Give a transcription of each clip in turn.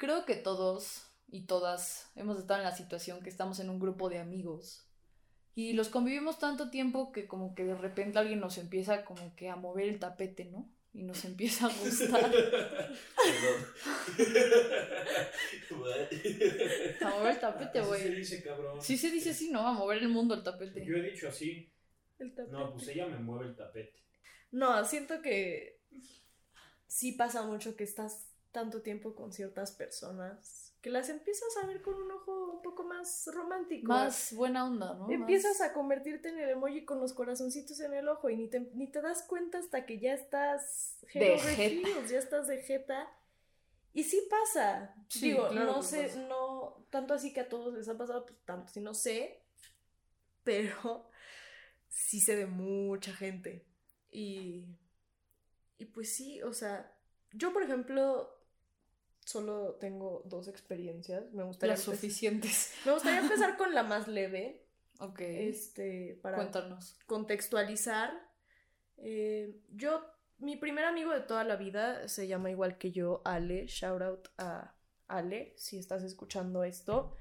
Creo que todos y todas hemos estado en la situación que estamos en un grupo de amigos y los convivimos tanto tiempo que como que de repente alguien nos empieza como que a mover el tapete, ¿no? Y nos empieza a gustar. a mover el tapete, güey. Así se dice, cabrón. Sí se dice así, ¿no? A mover el mundo el tapete. Yo he dicho así. El tapete. No, pues ella me mueve el tapete. No, siento que sí pasa mucho que estás tanto tiempo con ciertas personas que las empiezas a ver con un ojo un poco más romántico. Más buena onda, ¿no? Empiezas a convertirte en el emoji con los corazoncitos en el ojo y ni te, ni te das cuenta hasta que ya estás De heels, ya estás de jeta. Y sí pasa. Sí, Digo, claro no sé, pasa. no, tanto así que a todos les ha pasado, pues tanto si no sé, pero sí sé de mucha gente. Y, y pues sí, o sea, yo por ejemplo solo tengo dos experiencias. Me gustaría, Las suficientes. me gustaría empezar con la más leve, Ok. este, para Cuéntanos. contextualizar. Eh, yo, mi primer amigo de toda la vida se llama igual que yo, Ale. Shout out a Ale, si estás escuchando esto.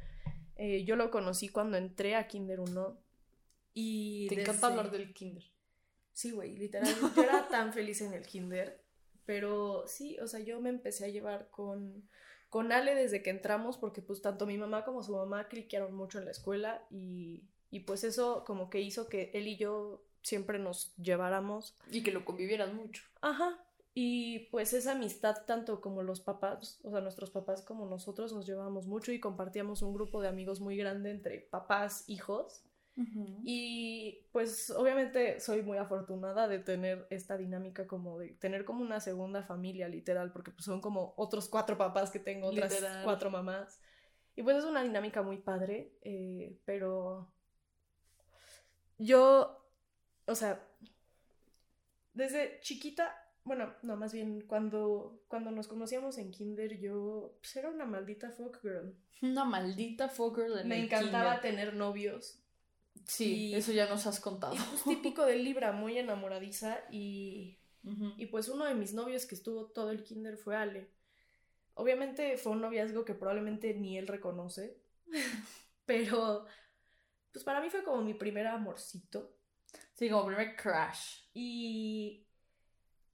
Eh, yo lo conocí cuando entré a Kinder 1. Y Te encanta hablar del kinder. Sí, güey, literal. Yo era tan feliz en el kinder. Pero sí, o sea, yo me empecé a llevar con, con Ale desde que entramos porque pues tanto mi mamá como su mamá cliquearon mucho en la escuela y, y pues eso como que hizo que él y yo siempre nos lleváramos. Y que lo convivieras mucho. Ajá. Y pues esa amistad tanto como los papás, o sea, nuestros papás como nosotros nos llevábamos mucho y compartíamos un grupo de amigos muy grande entre papás, hijos. Y pues obviamente soy muy afortunada de tener esta dinámica como de tener como una segunda familia literal, porque pues son como otros cuatro papás que tengo, otras Literal. cuatro mamás. Y pues es una dinámica muy padre, eh, pero yo, o sea, desde chiquita, bueno, no, más bien cuando, cuando nos conocíamos en kinder yo pues, era una maldita folk girl. Una maldita fucker de Me encantaba tener novios. Sí, y- eso ya nos has contado. Y pues típico de Libra, muy enamoradiza y, y pues uno de mis novios que estuvo todo el kinder fue Ale. Obviamente fue un noviazgo que probablemente ni él reconoce, pero pues para mí fue como mi primer amorcito Sí, como primer crash. y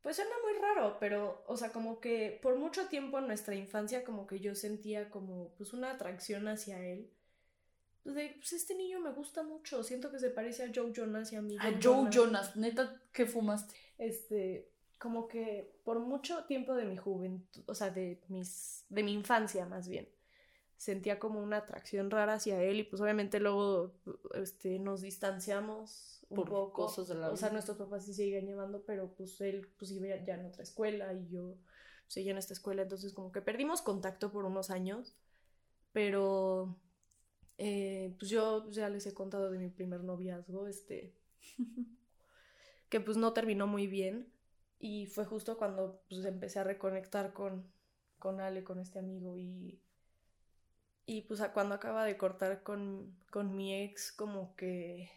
pues suena muy raro, pero o sea, como que por mucho tiempo en nuestra infancia como que yo sentía como pues una atracción hacia él. Pues de, pues este niño me gusta mucho, siento que se parece a Joe Jonas y a mí. A Joe Jonas, neta, ¿qué fumaste? este, como que por mucho tiempo de mi juventud, o sea, de mis, de mi infancia más bien, sentía como una atracción rara hacia él y pues obviamente luego, este, nos distanciamos un Por poco. cosas de la O sea, nuestros papás sí seguían llevando, pero pues él pues iba ya en otra escuela y yo seguía en esta escuela, entonces como que perdimos contacto por unos años, pero eh, pues yo ya les he contado de mi primer noviazgo, este, que pues no terminó muy bien y fue justo cuando pues empecé a reconectar con, con Ale, con este amigo y, y pues cuando acaba de cortar con, con mi ex como que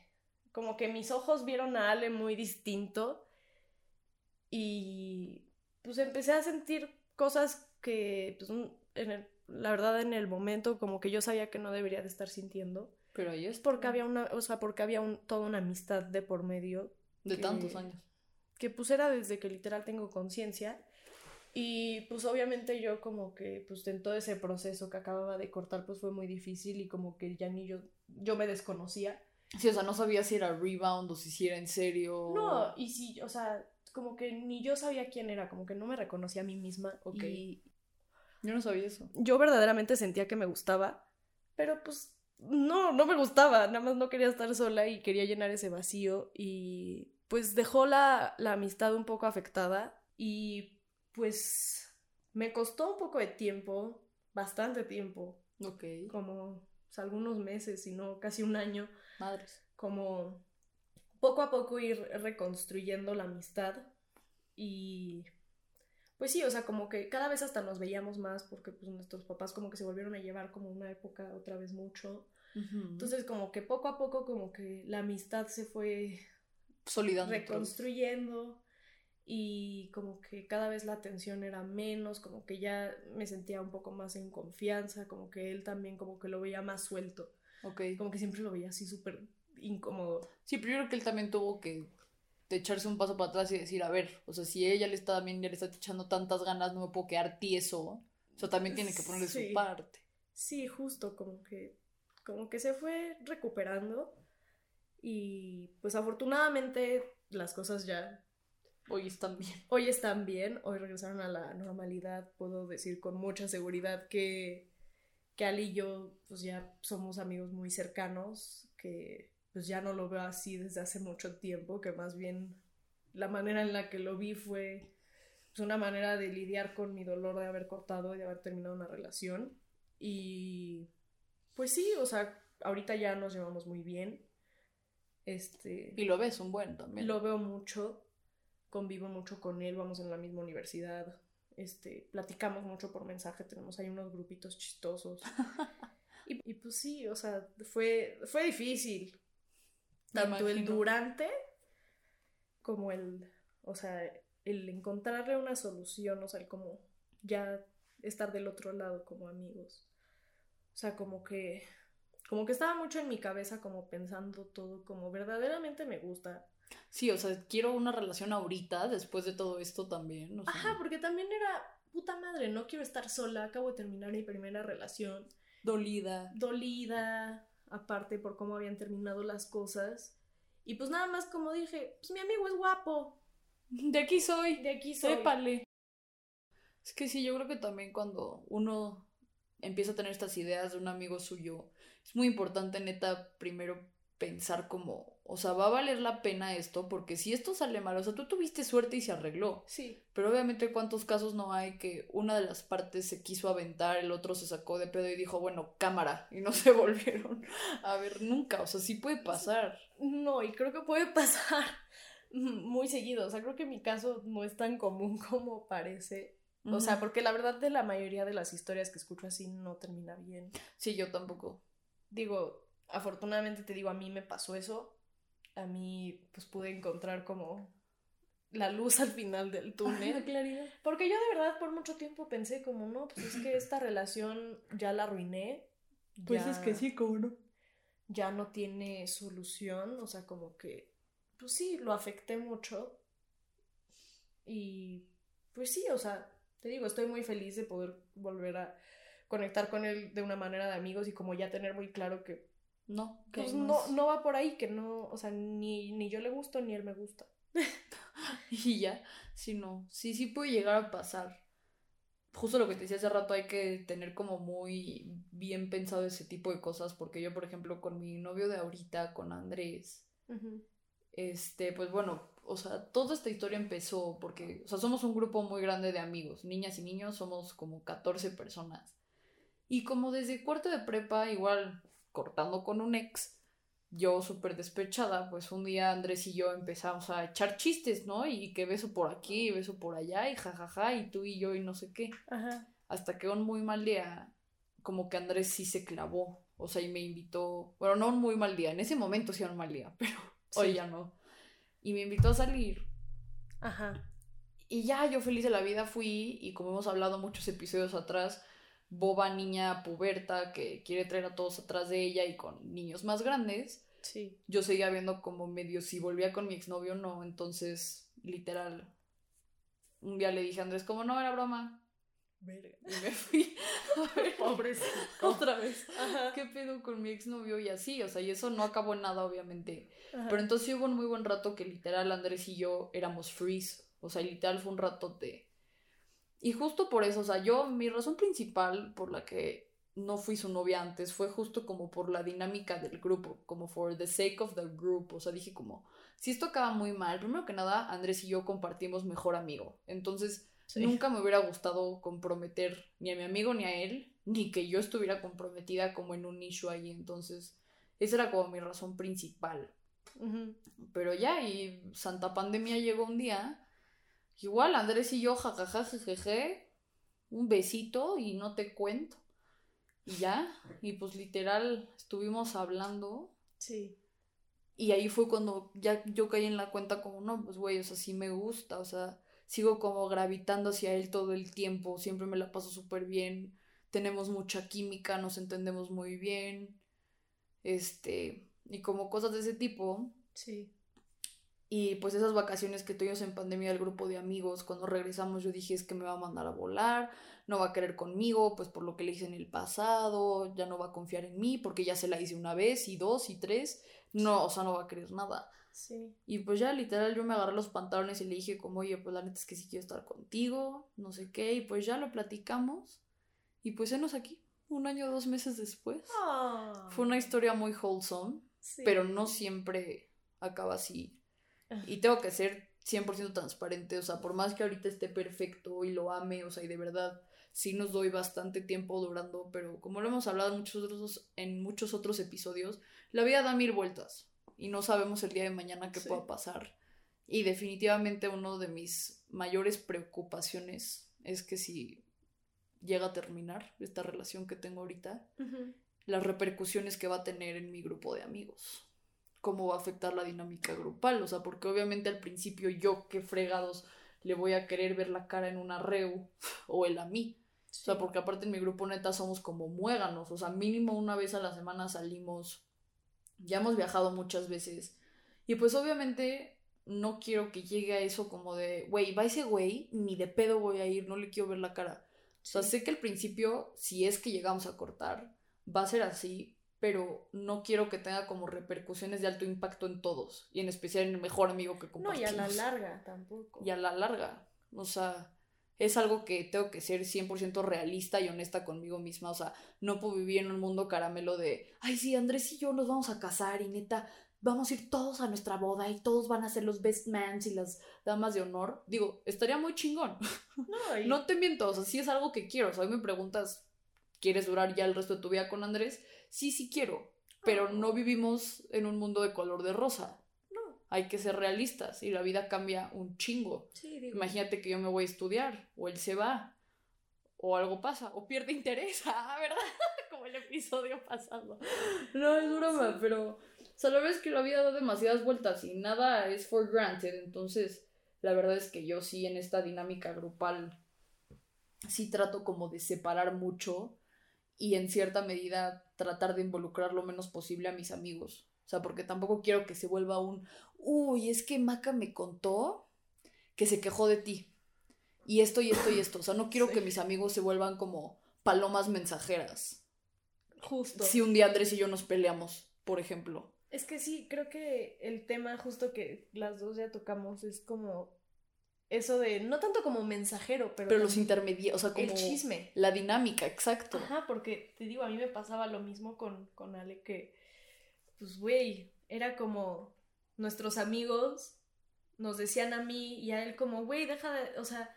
como que mis ojos vieron a Ale muy distinto y pues empecé a sentir cosas que pues, en el- la verdad en el momento como que yo sabía que no debería de estar sintiendo Pero ahí es porque había una o sea porque había un, toda una amistad de por medio de que- tantos años. que pues era desde que literal tengo conciencia y pues obviamente yo como que pues en todo ese proceso que acababa de cortar pues fue muy difícil y como que ya ni yo yo me desconocía Sí, o sea, no sabía si era rebound o si era en serio. no y sí o sea como que ni yo sabía quién era como que no me reconocía a mí misma Ok. Yo no sabía eso. yo verdaderamente sentía que me gustaba pero pues no no me gustaba nada más no quería estar sola y quería llenar ese vacío y pues dejó la, la amistad un poco afectada y pues me costó un poco de tiempo bastante tiempo Ok. como pues, algunos meses si no casi un año Madres. como poco a poco ir reconstruyendo la amistad y pues sí, o sea, como que cada vez hasta nos veíamos más porque pues nuestros papás como que se volvieron a llevar como una época otra vez mucho. Entonces como que poco a poco como que la amistad se fue Solidando. reconstruyendo y como que cada vez la tensión era menos, como que ya me sentía un poco más en confianza, como que él también como que lo veía más suelto, Ok. como que siempre lo veía así súper incómodo. Sí, pero yo creo que él también tuvo que echarse un paso para atrás y decir, a ver, o sea, si ella le está también le está echando tantas ganas, no me puedo quedar tieso. O sea, también tiene que ponerle Sí. su parte. Sí, justo, como que, como que se fue recuperando y pues afortunadamente las cosas ya Hoy están bien. hoy están bien, hoy regresaron a la normalidad, puedo decir con mucha seguridad que, que Ali y yo pues ya somos amigos muy cercanos, que pues ya no lo veo así desde hace mucho tiempo, que más bien la manera en la que lo vi fue pues, una manera de lidiar con mi dolor de haber cortado y de haber terminado una relación. Y pues sí, o sea, ahorita ya nos llevamos muy bien. Este, Y lo ves un buen también. lo veo mucho, convivo mucho con él, vamos en la misma universidad, este, platicamos mucho por mensaje, tenemos ahí unos grupitos chistosos. y, y pues sí, o sea, fue, fue difícil. Tanto el durante como el, o sea, el encontrarle una solución, o sea, el como ya estar del otro lado como amigos. O sea, como que, como que estaba mucho en mi cabeza como pensando todo como verdaderamente me gusta. Sí, o sea, quiero una relación ahorita, después de todo esto también. o sea, Ajá, porque también era puta madre, no quiero estar sola, acabo de terminar mi primera relación, dolida. dolida, aparte por cómo habían terminado las cosas. Y pues nada más como dije, pues mi amigo es guapo, De aquí soy. de aquí soy. Sépale. Es que sí, yo creo que también cuando uno empieza a tener estas ideas de un amigo suyo, es muy importante, neta, primero pensar como, o sea, ¿va a valer la pena esto? Porque si esto sale mal, o sea, tú tuviste suerte y se arregló. Sí, Pero obviamente cuántos casos no hay que una de las partes se quiso aventar, el otro se sacó de pedo y dijo, bueno, cámara, y no se volvieron a ver nunca. O sea, sí puede pasar. no, y creo que puede pasar muy seguido, o sea, creo que mi caso no es tan común como parece. O sea, porque la verdad de la mayoría de las historias que escucho así no termina bien. Sí, yo tampoco. digo, afortunadamente te digo, a mí me pasó eso. A mí, pues pude encontrar como la luz al final del túnel. claridad. Porque yo de verdad por mucho tiempo pensé como, no, pues es que esta relación ya la arruiné. Pues ya- es que sí, cómo no. Ya no tiene solución. O sea, como que, pues sí, lo afecté mucho. Y pues sí, o sea, te digo, estoy muy feliz de poder volver a conectar con él de una manera de amigos y como ya tener muy claro que No, que pues no, no va por ahí, que no, o sea, ni, ni yo le gusto ni él me gusta. Y ya, sí, no, sí, sí puede llegar a pasar. Justo lo que te decía hace rato, hay que tener como muy bien pensado ese tipo de cosas, porque yo, por ejemplo, con mi novio de ahorita, con Andrés, este, pues bueno, o sea, toda esta historia empezó porque, o sea, somos un grupo muy grande de amigos, niñas y niños, somos como 14 personas. Y como desde cuarto de prepa, igual cortando con un ex, yo súper despechada, pues un día Andrés y yo empezamos a echar chistes, ¿no? Y que beso por aquí, beso por allá, y jajaja, y tú y yo y no sé qué. Ajá. Hasta que un muy mal día, como que Andrés sí se clavó, o sea, y me invitó, bueno, no un muy mal día, en ese momento sí era un mal día, pero hoy Sí. ya no. Y me invitó a salir. Ajá. Y ya yo feliz de la vida fui, y como hemos hablado muchos episodios atrás, boba niña puberta que quiere traer a todos atrás de ella y con niños más grandes, Sí. yo seguía viendo como medio si volvía con mi exnovio o no, entonces literal. Un día le dije a Andrés como no era broma Verga. y me fui a ver Pobrecito. otra vez. Ajá. ¿Qué pedo con mi exnovio? Y así, o sea, y eso no acabó en nada, obviamente. Ajá. Pero entonces hubo un muy buen rato que literal Andrés y yo éramos freeze. O sea, literal fue un ratote. Y justo por eso, o sea, yo, mi razón principal por la que no fui su novia antes fue justo como por la dinámica del grupo, como for the sake of the group. O sea, dije como, si esto acaba muy mal, primero que nada, Andrés y yo compartimos mejor amigo. Entonces, Sí. Nunca me hubiera gustado comprometer ni a mi amigo ni a él, ni que yo estuviera comprometida como en un issue ahí. Entonces, esa era como mi razón principal. Pero ya, y Santa Pandemia llegó un día. Igual, Andrés y yo, jajaja, jejeje, un besito y no te cuento. Y ya, y pues literal, estuvimos hablando. Sí. Y ahí fue cuando ya yo caí en la cuenta como, no, pues güey, o sea, sí me gusta, o sea, sigo como gravitando hacia él todo el tiempo, siempre me la paso súper bien, tenemos mucha química, nos entendemos muy bien, este, y como cosas de ese tipo. Sí. Y pues esas vacaciones que tuvimos en pandemia el grupo de amigos, cuando regresamos yo dije es que me va a mandar a volar, no va a querer conmigo, pues por lo que le hice en el pasado, ya no va a confiar en mí porque ya se la hice una vez y dos y tres, no, o sea, no va a querer nada. Sí. Y pues ya literal yo me agarré los pantalones y le dije como, oye, pues la neta es que sí quiero estar contigo, no sé qué, y pues ya lo platicamos y pues enos aquí, un año dos meses después. Ah, Fue una historia muy wholesome, sí. pero no siempre acaba así. Y tengo que ser 100% transparente, o sea, por más que ahorita esté perfecto y lo ame, o sea, y de verdad sí nos doy bastante tiempo durando, pero como lo hemos hablado en muchos otros, en muchos otros episodios, la vida da mil vueltas y no sabemos el día de mañana qué Sí. pueda pasar. Y definitivamente uno de mis mayores preocupaciones es que si llega a terminar esta relación que tengo ahorita, las repercusiones que va a tener en mi grupo de amigos. Cómo va a afectar la dinámica grupal. O sea, porque obviamente al principio yo, qué fregados, le voy a querer ver la cara en una reu o él a mí. O sea, Sí. porque aparte en mi grupo neta somos como muéganos. O sea, mínimo una vez a la semana salimos. Ya hemos viajado muchas veces. Y pues obviamente no quiero que llegue a eso como de, güey, va ese güey, ni de pedo voy a ir, no le quiero ver la cara. O sea, Sí. sé que al principio, si es que llegamos a cortar, va a ser así, pero no quiero que tenga como repercusiones de alto impacto en todos, y en especial en el mejor amigo que No, y compartimos. a la larga tampoco. Y a la larga. O sea, es algo que tengo que ser 100% realista y honesta conmigo misma. O sea, no puedo vivir en un mundo caramelo de, ay, sí, Andrés y yo nos vamos a casar y neta, vamos a ir todos a nuestra boda y todos van a ser los best mans y las damas de honor. Digo, estaría muy chingón. No, y- No te miento, o sea, sí es algo que quiero. O sea, hoy me preguntas, ¿quieres durar ya el resto de tu vida con Andrés? Sí, sí quiero. Pero Ah. no vivimos en un mundo de color de rosa. no. Hay que ser realistas y la vida cambia un chingo. Sí, digo. Imagínate que yo me voy a estudiar, o él se va, o algo pasa, o pierde interés, ah, ¿verdad? Como el episodio pasado. No, es broma, Sí. pero, o sea, la verdad es que la vida da demasiadas vueltas y nada es for granted, entonces, la verdad es que yo sí en esta dinámica grupal, sí trato como de separar mucho y en cierta medida tratar de involucrar lo menos posible a mis amigos. O sea, porque tampoco quiero que se vuelva un, uy, es que Maca me contó que se quejó de ti. Y esto y esto y esto. O sea, no quiero Sí. que mis amigos se vuelvan como palomas mensajeras. Justo. Si un día Andrés y yo nos peleamos, por ejemplo. Es que sí, creo que el tema justo que las dos ya tocamos es como eso de, no tanto como mensajero, pero, Pero los intermediarios, o sea, como el chisme. la dinámica, exacto. Ajá, porque te digo, a mí me pasaba lo mismo con, con Ale que, pues, güey, era como nuestros amigos nos decían a mí y a él como, güey, deja de, o sea,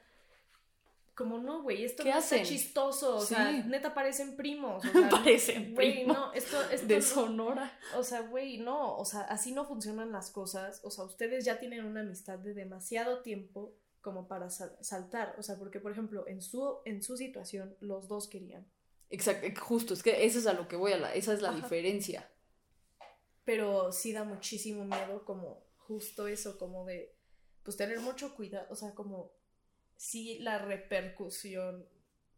como no, güey, esto ¿Qué no hacen? está chistoso, o Sí. sea, neta parecen primos, o sea, Parecen güey, primos no, esto, esto de no- Sonora. o sea, güey, no, o sea, así no funcionan las cosas. O sea, ustedes ya tienen una amistad de demasiado tiempo como para sal- saltar. O sea, porque, por ejemplo, en su, en su situación, los dos querían. Exacto, justo, es que eso es a lo que voy a la, esa es la Ajá. diferencia. Pero sí da muchísimo miedo como justo eso, como de, pues tener mucho cuidado. O sea, como sí la repercusión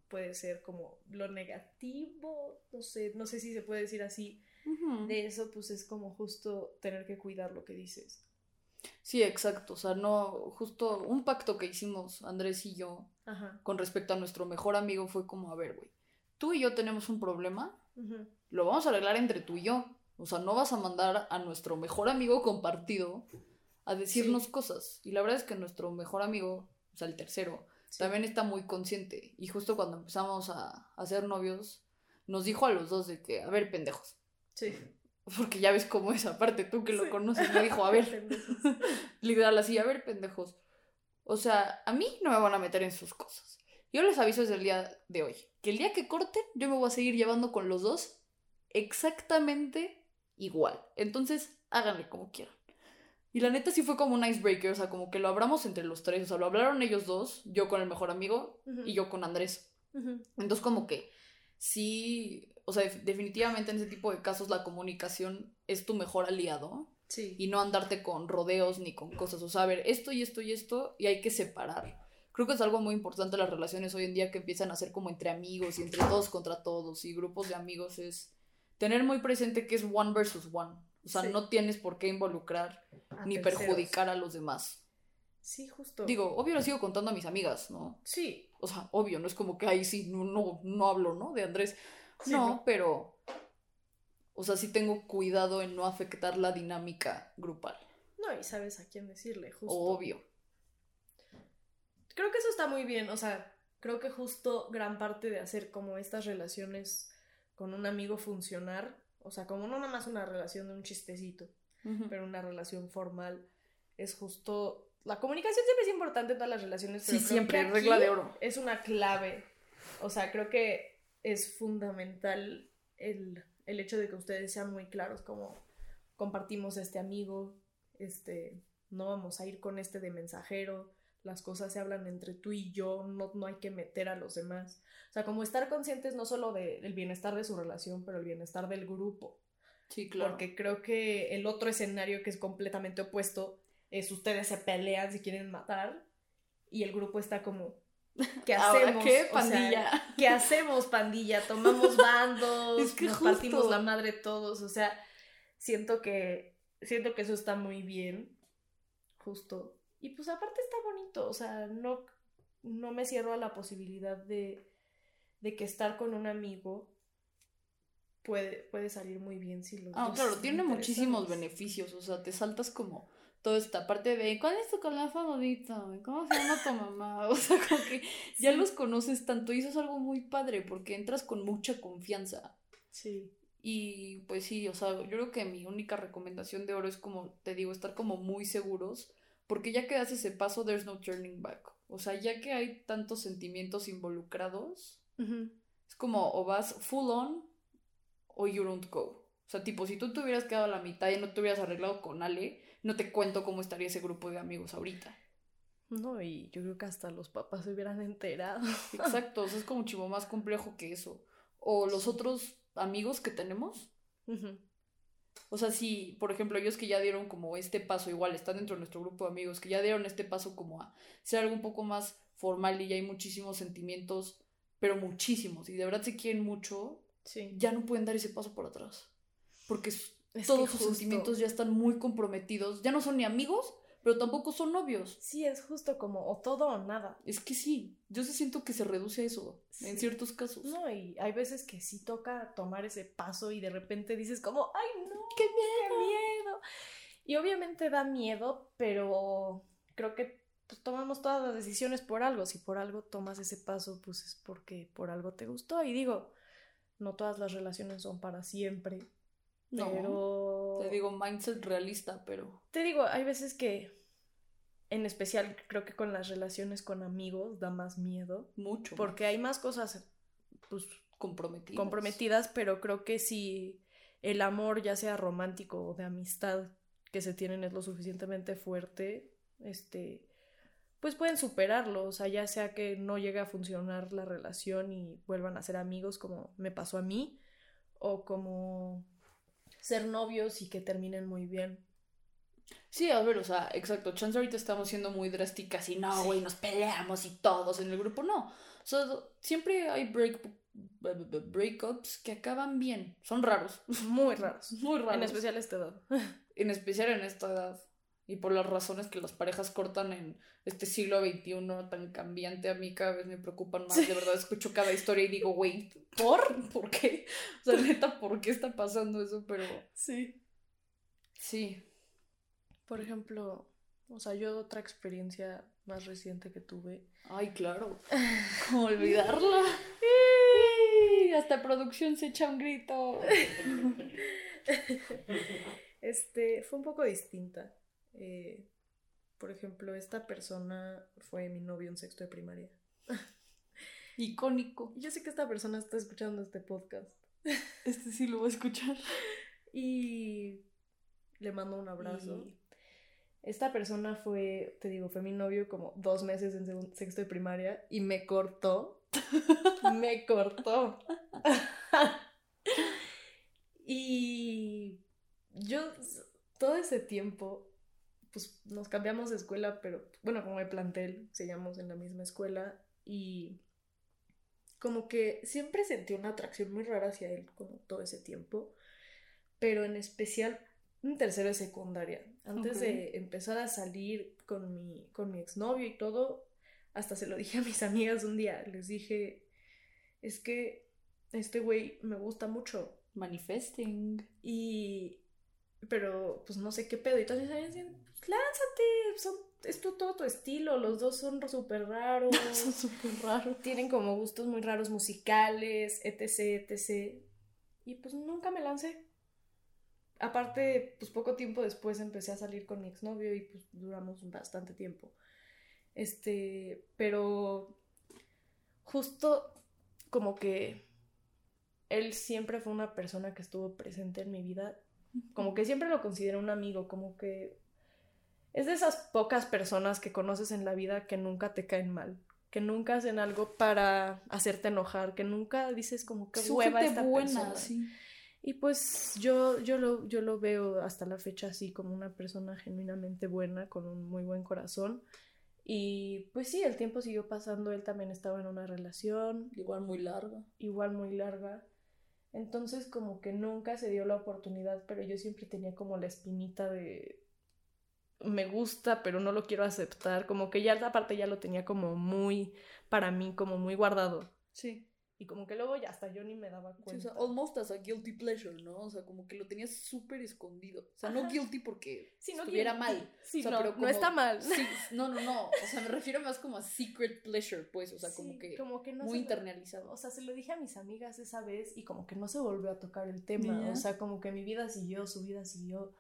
puede ser como lo negativo, no sé, no sé si se puede decir así. De eso, pues es como justo tener que cuidar lo que dices. Sí, exacto, o sea, no, justo un pacto que hicimos Andrés y yo Ajá. con respecto a nuestro mejor amigo fue como, a ver, güey, tú y yo tenemos un problema, lo vamos a arreglar entre tú y yo. O sea, no vas a mandar a nuestro mejor amigo compartido a decirnos Sí. cosas. Y la verdad es que nuestro mejor amigo, o sea, el tercero, Sí. también está muy consciente. Y justo cuando empezamos a, a ser novios, nos dijo a los dos de que, a ver, pendejos. Sí. Porque ya ves cómo es, aparte tú que lo Sí. conoces, me dijo, a ver, literal así, a ver, pendejos. O sea, a mí no me van a meter en sus cosas. Yo les aviso desde el día de hoy, que el día que corten, yo me voy a seguir llevando con los dos exactamente igual. Entonces, háganle como quieran. Y la neta sí fue como un icebreaker, o sea, como que lo hablamos entre los tres, o sea, lo hablaron ellos dos, yo con el mejor amigo y yo con Andrés. Entonces, como que sí, o sea, def- definitivamente en ese tipo de casos la comunicación es tu mejor aliado. Sí. y no andarte con rodeos ni con cosas. O sea, a ver, esto y esto y esto, y hay que separar. Creo que es algo muy importante las relaciones hoy en día que empiezan a ser como entre amigos y entre todos contra todos y grupos de amigos es tener muy presente que es one versus one. O sea, Sí. no tienes por qué involucrar A ni terceros. perjudicar a los demás. Sí, justo. Digo, obvio lo sigo contando a mis amigas, ¿no? Sí. O sea, obvio, no es como que ahí sí, no, no, no hablo, ¿no? De Andrés. Sí, no, no. pero. O sea, sí tengo cuidado en no afectar la dinámica grupal. No, y sabes a quién decirle, justo. Obvio. Creo que eso está muy bien, o sea, creo que justo gran parte de hacer como estas relaciones con un amigo funcionar, o sea, como no nada más una relación de un chistecito, pero una relación formal, es justo... La comunicación siempre es importante en todas las relaciones, pero Sí, siempre, regla de oro. Es una clave, o sea, creo que es fundamental el, el hecho de que ustedes sean muy claros, como compartimos este amigo, este, no vamos a ir con este de mensajero, las cosas se hablan entre tú y yo, no, no hay que meter a los demás. O sea, como estar conscientes no solo de- del bienestar de su relación, pero el bienestar del grupo. Sí, claro. Porque creo que el otro escenario que es completamente opuesto es ustedes se pelean, se quieren matar, y el grupo está como, ¿qué hacemos? ¿qué, O sea, pandilla? ¿qué hacemos, pandilla? Tomamos bandos, Es que nos justo. partimos la madre todos, o sea, siento que siento que eso está muy bien, justo. Y pues aparte está bonito, o sea, no, no me cierro a la posibilidad de, de que estar con un amigo puede, puede salir muy bien si los Ah, claro, tiene muchísimos beneficios. O sea, te saltas como toda esta parte de ¿cuál es tu color favorito? ¿Cómo se llama tu mamá? O sea, como que ya Sí. los conoces tanto y eso es algo muy padre porque entras con mucha confianza. Sí, Y pues sí, o sea, yo creo que mi única recomendación de oro es como, te digo, estar como muy seguros, porque ya que das ese paso, there's no turning back. O sea, ya que hay tantos sentimientos involucrados, es como o vas full on o you don't go. O sea, tipo, si tú te hubieras quedado a la mitad y no te hubieras arreglado con Ale, no te cuento cómo estaría ese grupo de amigos ahorita. No, y yo creo que hasta los papás se hubieran enterado. Exacto, o sea, es como mucho más complejo que eso. O los otros amigos que tenemos. O sea, si, por ejemplo, ellos que ya dieron como este paso, igual están dentro de nuestro grupo de amigos, que ya dieron este paso como a ser algo un poco más formal y ya hay muchísimos sentimientos, pero muchísimos, y de verdad se quieren mucho, Sí. ya no pueden dar ese paso por atrás. Porque Es todos sus justo- sentimientos ya están muy comprometidos, ya no son ni amigos, pero tampoco son novios. Sí, es justo como o todo o nada. Es que sí, yo sí siento que se reduce a eso en Sí. ciertos casos. No, y hay veces que sí toca tomar ese paso y de repente dices como, ay no, ¡Qué qué miedo. Y obviamente da miedo, pero creo que pues, tomamos todas las decisiones por algo. Si por algo tomas ese paso, pues es porque por algo te gustó. Y digo, no todas las relaciones son para siempre. No, pero Te digo, mindset realista, pero te digo, hay veces que, en especial creo que con las relaciones con amigos da más miedo. mucho. Porque hay más cosas, pues, comprometidos. comprometidas, pero creo que si el amor, ya sea romántico o de amistad, que se tienen es lo suficientemente fuerte, este, pues pueden superarlo, o sea, ya sea que no llegue a funcionar la relación y vuelvan a ser amigos como me pasó a mí, o como ser novios y que terminen muy bien. Sí, a ver, o sea, exacto. Chance ahorita estamos siendo muy drásticas y no, güey, nos peleamos y todos en el grupo. No. O sea, siempre hay break, breakups que acaban bien. Son raros. Muy raros. Muy raros. En especial a esta edad. En especial en esta edad. Y por las razones que las parejas cortan en este siglo XXI tan cambiante, a mí cada vez me preocupan más. De verdad, escucho cada historia y digo, güey, ¿por? ¿Por qué? O sea, neta, ¿por qué está pasando eso? Pero Sí. sí. Por ejemplo, o sea, yo otra experiencia más reciente que tuve Ay, claro. ¿Cómo olvidarla? Hasta producción se echa un grito. Este, fue un poco distinta. Eh, por ejemplo, esta persona fue mi novio en sexto de primaria. Icónico. Yo sé que esta persona está escuchando este podcast. Este sí lo voy a escuchar. Y le mando un abrazo. Esta persona fue, te digo, fue mi novio como dos meses en sexto de primaria y me cortó. me cortó. y yo, todo ese tiempo, pues nos cambiamos de escuela, pero bueno, como de plantel, seguíamos en la misma escuela y como que siempre sentí una atracción muy rara hacia él como todo ese tiempo, pero en especial en tercero de secundaria. Antes de empezar a salir con mi, con mi exnovio y todo, hasta se lo dije a mis amigas un día, les dije, es que este güey me gusta mucho Manifesting. y... Pero pues no sé qué pedo. Y amigas decían, "Pues, lánzate, son, es tu, todo tu estilo, los dos son súper raros. Son súper raros. tienen como gustos muy raros musicales, etc, etc. Y pues nunca me lancé. Aparte, pues poco tiempo después empecé a salir con mi exnovio y pues duramos bastante tiempo. Este, pero justo como que él siempre fue una persona que estuvo presente en mi vida. Como que siempre lo considero un amigo, como que es de esas pocas personas que conoces en la vida que nunca te caen mal, que nunca hacen algo para hacerte enojar, que nunca dices como que hueva esta buena, persona. sí. Y pues yo, yo, lo, yo lo veo hasta la fecha así como una persona genuinamente buena, con un muy buen corazón. Y pues sí, el tiempo siguió pasando, él también estaba en una relación, Igual muy larga. igual muy larga. Entonces como que nunca se dio la oportunidad, pero yo siempre tenía como la espinita de me gusta, pero no lo quiero aceptar, como que ya esa parte ya lo tenía como muy para mí, como muy guardado. Sí. Y como que luego ya hasta yo ni me daba Sí, o cuenta. sea, almost as a guilty pleasure, ¿no? O sea, como que lo tenías súper escondido. O sea, no guilty porque Sí, no estuviera guilty. mal. Sí, O sea, no, pero no está mal. Sí, no, no, no. O sea, me refiero más como a secret pleasure, pues. O sea, como que como que no muy lo- internalizado. O sea, se lo dije a mis amigas esa vez y como que no se volvió a tocar el tema. O sea, como que mi vida siguió, su vida siguió.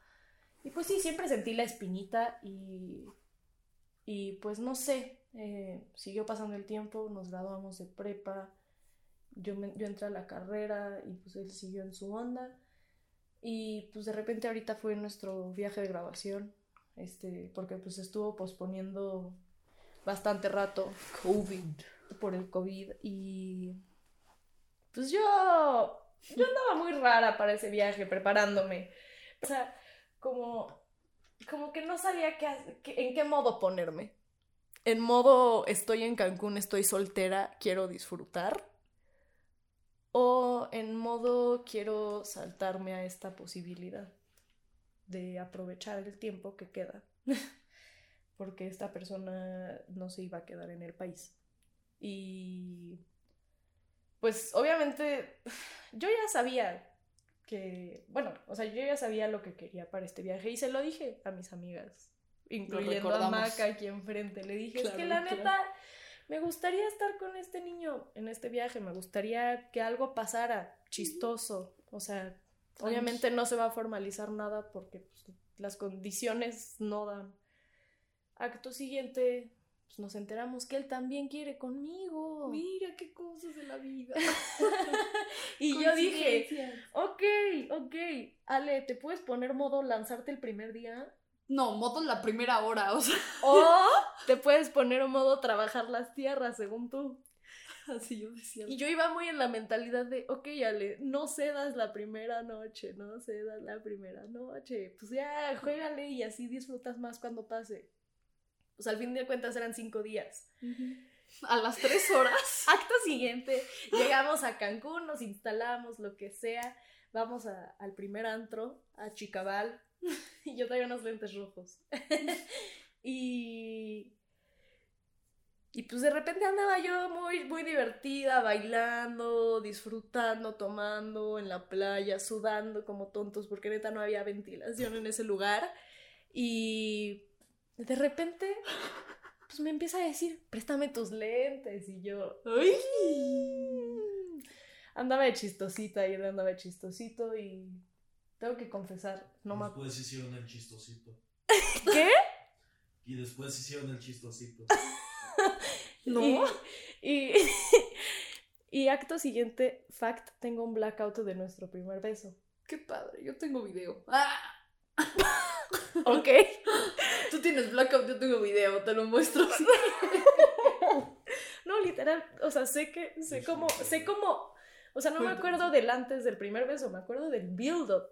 Y pues sí, siempre sentí la espinita y. Y pues no sé, eh, siguió pasando el tiempo, nos graduamos de prepa, yo, me- yo entré a la carrera y pues él siguió en su onda. Y pues de repente ahorita fue nuestro viaje de grabación, este, porque pues estuvo posponiendo bastante rato COVID. por el COVID y pues yo, yo andaba muy rara para ese viaje preparándome. O sea, como, como que no sabía qué, en qué modo ponerme. En modo estoy en Cancún, estoy soltera, quiero disfrutar. O en modo quiero saltarme a esta posibilidad de aprovechar el tiempo que queda. Porque esta persona no se iba a quedar en el país. Y pues obviamente yo ya sabía que, bueno, o sea, yo ya sabía lo que quería para este viaje y se lo dije a mis amigas, incluyendo a. Maca aquí enfrente. Le dije, es que la claro. neta, me gustaría estar con este niño en este viaje, me gustaría que algo pasara chistoso, o sea, obviamente no se va a formalizar nada porque pues, las condiciones no dan. Acto siguiente, pues nos enteramos que él también quiere conmigo. Mira qué cosas de la vida. Y yo dije, ok, ok, Ale, ¿te puedes poner modo lanzarte el primer día? No, moto en la primera hora, o sea. O te puedes poner modo trabajar las tierras, según tú. Así yo decía. Y yo iba muy en la mentalidad de, ok, Ale, no cedas la primera noche, no cedas la primera noche. Pues ya, juégale y así disfrutas más cuando pase. Pues al fin de cuentas eran cinco días. A las tres horas. Acto siguiente, llegamos a Cancún, nos instalamos, lo que sea. Vamos a- al primer antro, a Chicabal. Y yo traía unos lentes rojos. y. Y pues de repente andaba yo muy, muy divertida, bailando, disfrutando, tomando en la playa, sudando como tontos, porque neta no había ventilación en ese lugar. Y de repente, pues me empieza a decir, préstame tus lentes. Y yo, Ay. andaba de chistosita y él andaba de chistosito y tengo que confesar, no me Después hicieron el chistosito. ¿Qué? Y después hicieron el chistosito. No. Y, y, y acto siguiente, fact, tengo un blackout de nuestro primer beso. Qué padre, yo tengo video. ¡Ah! ¿Ok? Tú tienes blackout, yo tengo video, te lo muestro. No, literal, o sea, sé que, sé cómo, sé cómo, o sea, no me acuerdo del antes del primer beso, me acuerdo del build-up.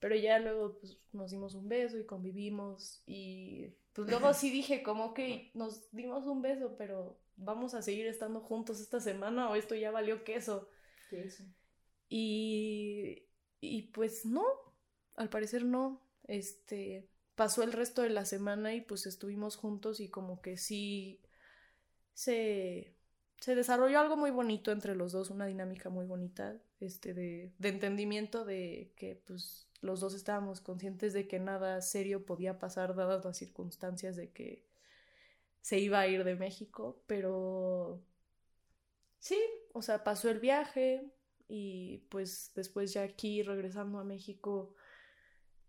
Pero ya luego pues, nos dimos un beso y convivimos y pues luego sí dije como que nos dimos un beso, pero vamos a seguir estando juntos esta semana o esto ya valió queso. Y, y pues no, al parecer no. Este pasó el resto de la semana y pues estuvimos juntos y como que sí se, se desarrolló algo muy bonito entre los dos, una dinámica muy bonita, este, de, de entendimiento de que pues los dos estábamos conscientes de que nada serio podía pasar dadas las circunstancias de que se iba a ir de México, pero sí, o sea, pasó el viaje y pues después ya aquí regresando a México,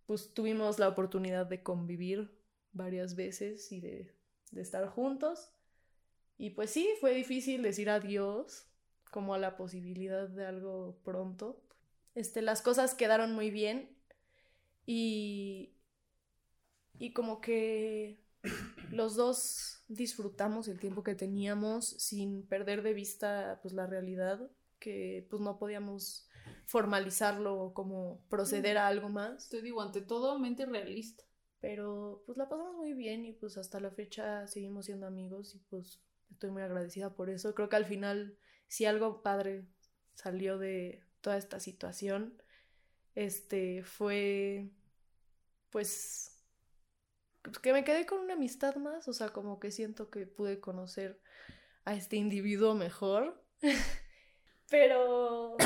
pues tuvimos la oportunidad de convivir varias veces y de, estar juntos. Y pues sí, fue difícil decir adiós, como a la posibilidad de algo pronto. Este, las cosas quedaron muy bien y, y como que los dos disfrutamos el tiempo que teníamos sin perder de vista pues la realidad que pues no podíamos formalizarlo o como proceder a algo más. Te digo, ante todo, mente realista. Pero pues la pasamos muy bien y pues hasta la fecha seguimos siendo amigos y pues estoy muy agradecida por eso. Creo que al final, si algo padre salió de toda esta situación, este fue pues que me quedé con una amistad más, o sea, como que siento que pude conocer a este individuo mejor. Pero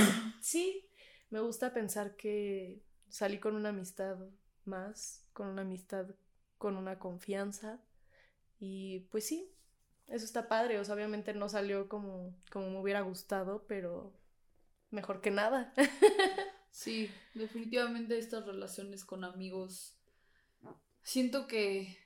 sí, me gusta pensar que salí con una amistad más, con una amistad con una confianza. Y pues sí, eso está padre. O sea, obviamente no salió como, como me hubiera gustado, pero mejor que nada. sí, definitivamente estas relaciones con amigos. Siento que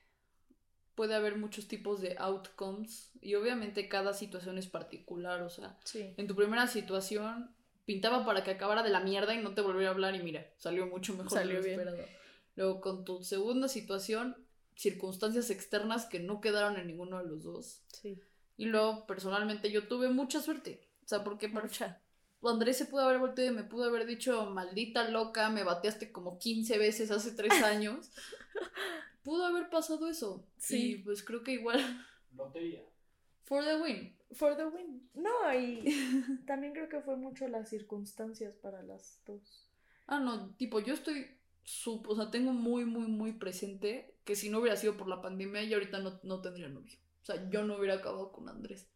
puede haber muchos tipos de outcomes y obviamente cada situación es particular, o sea, en tu primera situación pintaba para que acabara de la mierda y no te volviera a hablar y mira, salió mucho mejor salió de lo esperado. Luego con tu segunda situación, circunstancias externas que no quedaron en ninguno de los dos. Sí. Y luego personalmente yo tuve mucha suerte, o sea, porque mucha. Andrés se pudo haber volteado y me pudo haber dicho, maldita loca, me bateaste como 15 veces hace tres años pudo haber pasado eso. Sí. Y pues creo que igual. Lotería. For the win. For the win. No, y también creo que fue mucho las circunstancias para las dos. Ah, no, tipo, yo estoy. o sea, tengo muy, muy, muy presente que si no hubiera sido por la pandemia, yo ahorita no, no tendría novio. O sea, yo no hubiera acabado con Andrés.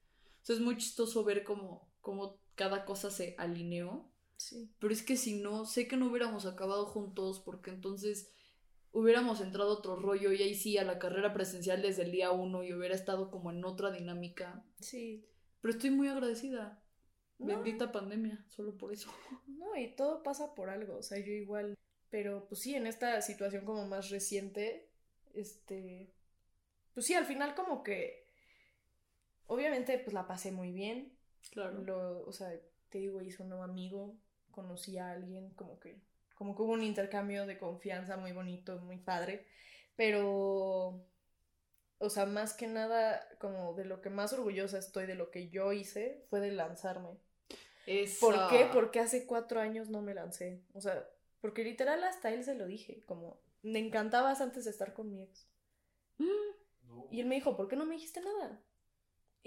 O sea, es muy chistoso ver cómo, cómo cada cosa se alineó. Sí. Pero es que si no, sé que no hubiéramos acabado juntos porque entonces hubiéramos entrado otro rollo y ahí sí a la carrera presencial desde el día uno y hubiera estado como en otra dinámica. Sí. Pero estoy muy agradecida. Bendita pandemia, solo por eso. No, y todo pasa por algo, o sea, yo igual. Pero pues sí, en esta situación como más reciente, este, pues sí, al final como que, obviamente pues la pasé muy bien. Claro. Lo, o sea, te digo, hice un nuevo amigo, conocí a alguien, como que como que hubo un intercambio de confianza muy bonito, muy padre, pero, o sea, más que nada, como de lo que más orgullosa estoy de lo que yo hice fue de lanzarme. ¿Por qué? Porque hace cuatro años no me lancé. O sea, porque literal hasta él se lo dije, como, me encantabas antes de estar con mi ex. Y él me dijo, ¿por qué no me dijiste nada?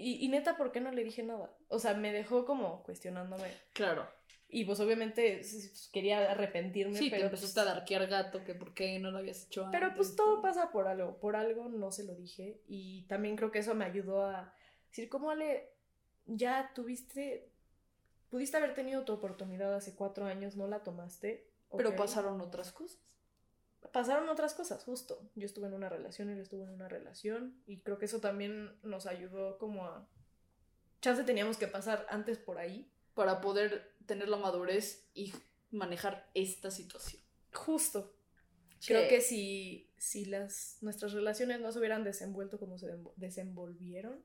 Y, y neta, ¿por qué no le dije nada? O sea, me dejó como cuestionándome. Claro. Y pues obviamente pues, quería arrepentirme. Sí, pero te empezaste a darquear gato, que por qué no lo habías hecho antes. Pero pues todo pasa por algo. Por algo no se lo dije. Y también creo que eso me ayudó a decir, ¿cómo Ale, ya tuviste, pudiste haber tenido tu oportunidad hace cuatro años, no la tomaste? Pero pasaron otras cosas. Pasaron otras cosas, justo. Yo estuve en una relación, él estuvo en una relación. Y creo que eso también nos ayudó como a... Chance teníamos que pasar antes por ahí. Para poder tener la madurez y manejar esta situación. Justo. Creo que si, si las, nuestras relaciones no se hubieran desenvuelto como se desenvolvieron,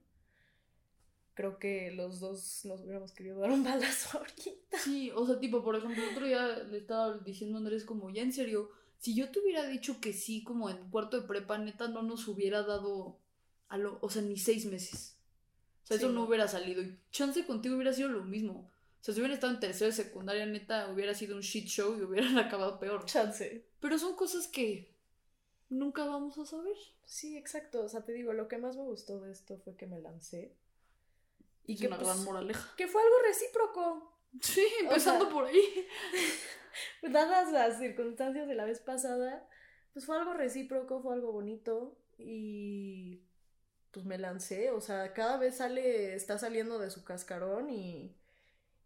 creo que los dos nos hubiéramos querido dar un balazo ahorita. Sí, o sea, tipo, por ejemplo, otro día le estaba diciendo a Andrés como, ya en serio, si yo te hubiera dicho que sí, como en cuarto de prepa, neta, no nos hubiera dado, a lo, o sea, ni seis meses. O sea, eso no hubiera salido. Y chance contigo hubiera sido lo mismo. O sea, si hubieran estado en tercero de secundaria, neta, hubiera sido un shit show y hubieran acabado peor. Chance. Pero son cosas que nunca vamos a saber. Sí, exacto. O sea, te digo, lo que más me gustó de esto fue que me lancé. Y que, una pues, gran moraleja. Que fue algo recíproco. Sí, empezando sea, por ahí. Dadas las circunstancias de la vez pasada, pues fue algo recíproco, fue algo bonito. Y pues me lancé. O sea, cada vez sale, está saliendo de su cascarón y.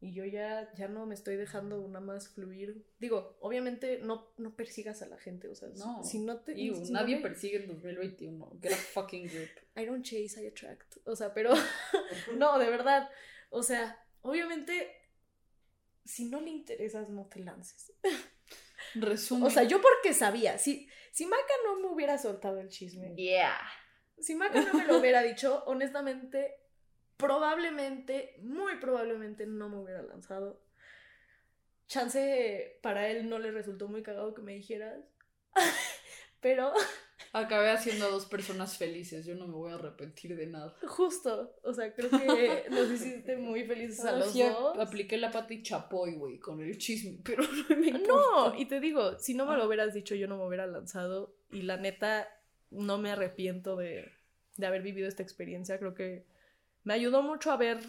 Y yo ya, ya no me estoy dejando nada más fluir. Digo, obviamente no, no persigas a la gente. O sea, No. si no te. Ew, si nadie no le- persigue en 2021. Get a fucking grip. I don't chase, I attract. O sea, pero no, de verdad. O sea, obviamente, si no le interesas, no te lances. Resumen. O sea, yo porque sabía, si, si Maca no me hubiera soltado el chisme, Yeah. si Maca no me lo hubiera dicho, honestamente, probablemente, muy probablemente no me hubiera lanzado. Chance para él no le resultó muy cagado que me dijeras. Pero Acabé haciendo a dos personas felices. Yo no me voy a arrepentir de nada. justo, o sea, creo que nos hiciste muy felices a Ahora los dos. apliqué la pata y chapoy, güey, con el chisme, pero no me No, importa. y te digo, si no me lo hubieras dicho, yo no me hubiera lanzado. Y la neta, no me arrepiento de, de haber vivido esta experiencia. Creo que me ayudó mucho a ver,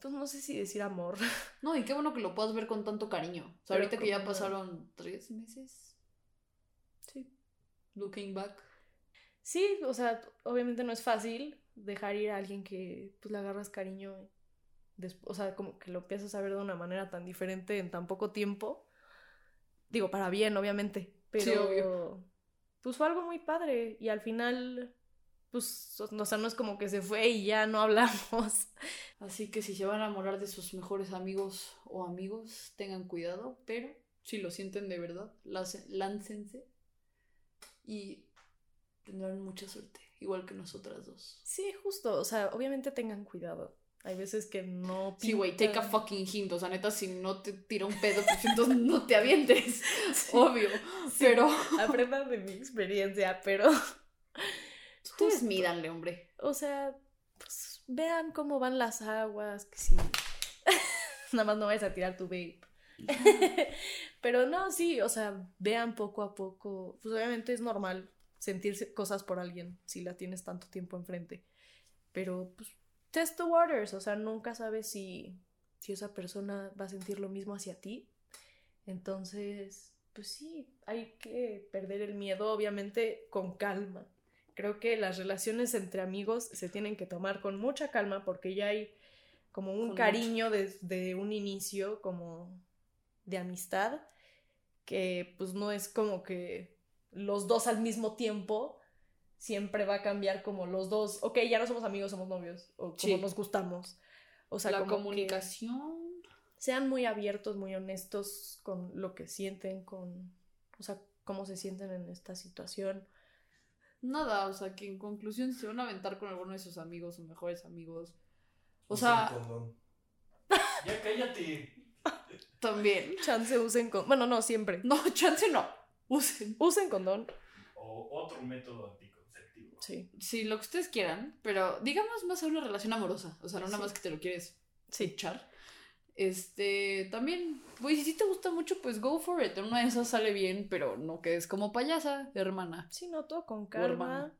pues no sé si decir amor. No, y qué bueno que lo puedas ver con tanto cariño. O sea, Pero ahorita que ya pasaron tres meses. Looking back. Sí, o sea, obviamente no es fácil dejar ir a alguien que pues le agarras cariño. o sea, como que lo empiezas a ver de una manera tan diferente en tan poco tiempo. Digo, para bien, obviamente. Pero, Sí, obvio. pues fue algo muy padre. Y al final, pues, o sea, no es como que se fue y ya no hablamos. Así que si se van a enamorar de sus mejores amigos o amigos, tengan cuidado, pero si lo sienten de verdad, láncense y tendrán mucha suerte, igual que nosotras dos. Sí, justo. O sea, obviamente tengan cuidado. Hay veces que no. Sí, güey, take a fucking hint. O sea, neta, si no te tira un pedo, pues entonces no te avientes. Obvio. Pero Aprendan de mi experiencia, pero. ustedes mídanle, hombre. O sea, pues vean cómo van las aguas, que sí. Nada más no vayas a tirar tu vape. Pero no, sí, o sea, vean poco a poco. Pues obviamente es normal sentirse cosas por alguien si la tienes tanto tiempo enfrente. Pero pues test the waters, o sea, nunca sabes si, si esa persona va a sentir lo mismo hacia ti. Entonces, pues sí, hay que perder el miedo, obviamente, con calma. Creo que las relaciones entre amigos se tienen que tomar con mucha calma porque ya hay como un Con cariño desde un inicio, como de amistad, que pues no es como que los dos al mismo tiempo siempre va a cambiar como los dos, ok, ya no somos amigos, somos novios, o como Sí. nos gustamos. O sea, la como que comunicación. sean muy abiertos, muy honestos con lo que sienten, con, o sea, cómo se sienten en esta situación. Nada, o sea, que en conclusión, si se van a aventar con alguno de sus amigos o mejores amigos. O Usen sea, condón. Ya cállate. También. Chance usen con, bueno, no, siempre. No, chance no. Usen. Usen condón. O otro método anticonceptivo. Sí. Sí, lo que ustedes quieran, pero digamos más a una relación amorosa. O sea, no nada Sí. más que te lo quieres Sí. echar. Este, también, güey, si sí te gusta mucho, pues go for it. Una de esas sale bien, pero no quedes como payasa, hermana. Sí, no, todo con calma.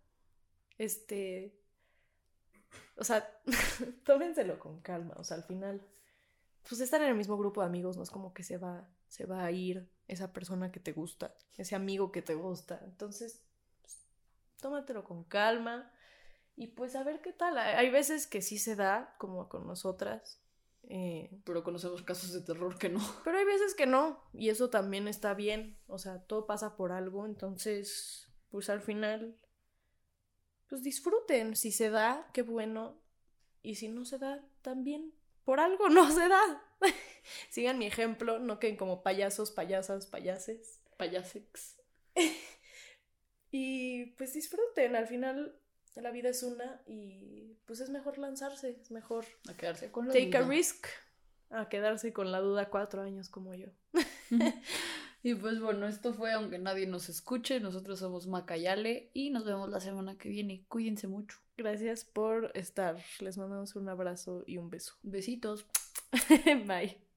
Este. O sea, tómenselo con calma. O sea, al final. Pues estar en el mismo grupo de amigos no es como que se va, se va a ir esa persona que te gusta, ese amigo que te gusta. Entonces, pues, tómatelo con calma. Y pues a ver qué tal. Hay veces que sí se da, como con nosotras. eh, Pero conocemos casos de terror que no. pero hay veces que no, y eso también está bien, o sea, todo pasa por algo, entonces, pues al final, pues disfruten, si se da, qué bueno, y si no se da, también, por algo no se da. Sigan mi ejemplo, no queden como payasos, payasas, payases. Payasex. Y pues disfruten, al final la vida es una y pues es mejor lanzarse, es mejor A quedarse con la take a risk a quedarse con la duda cuatro años como yo. Y pues bueno, esto fue aunque nadie nos escuche. Nosotros somos Macayale y nos vemos la semana que viene. Cuídense mucho. Gracias por estar. Les mandamos un abrazo y un beso. Besitos. Bye.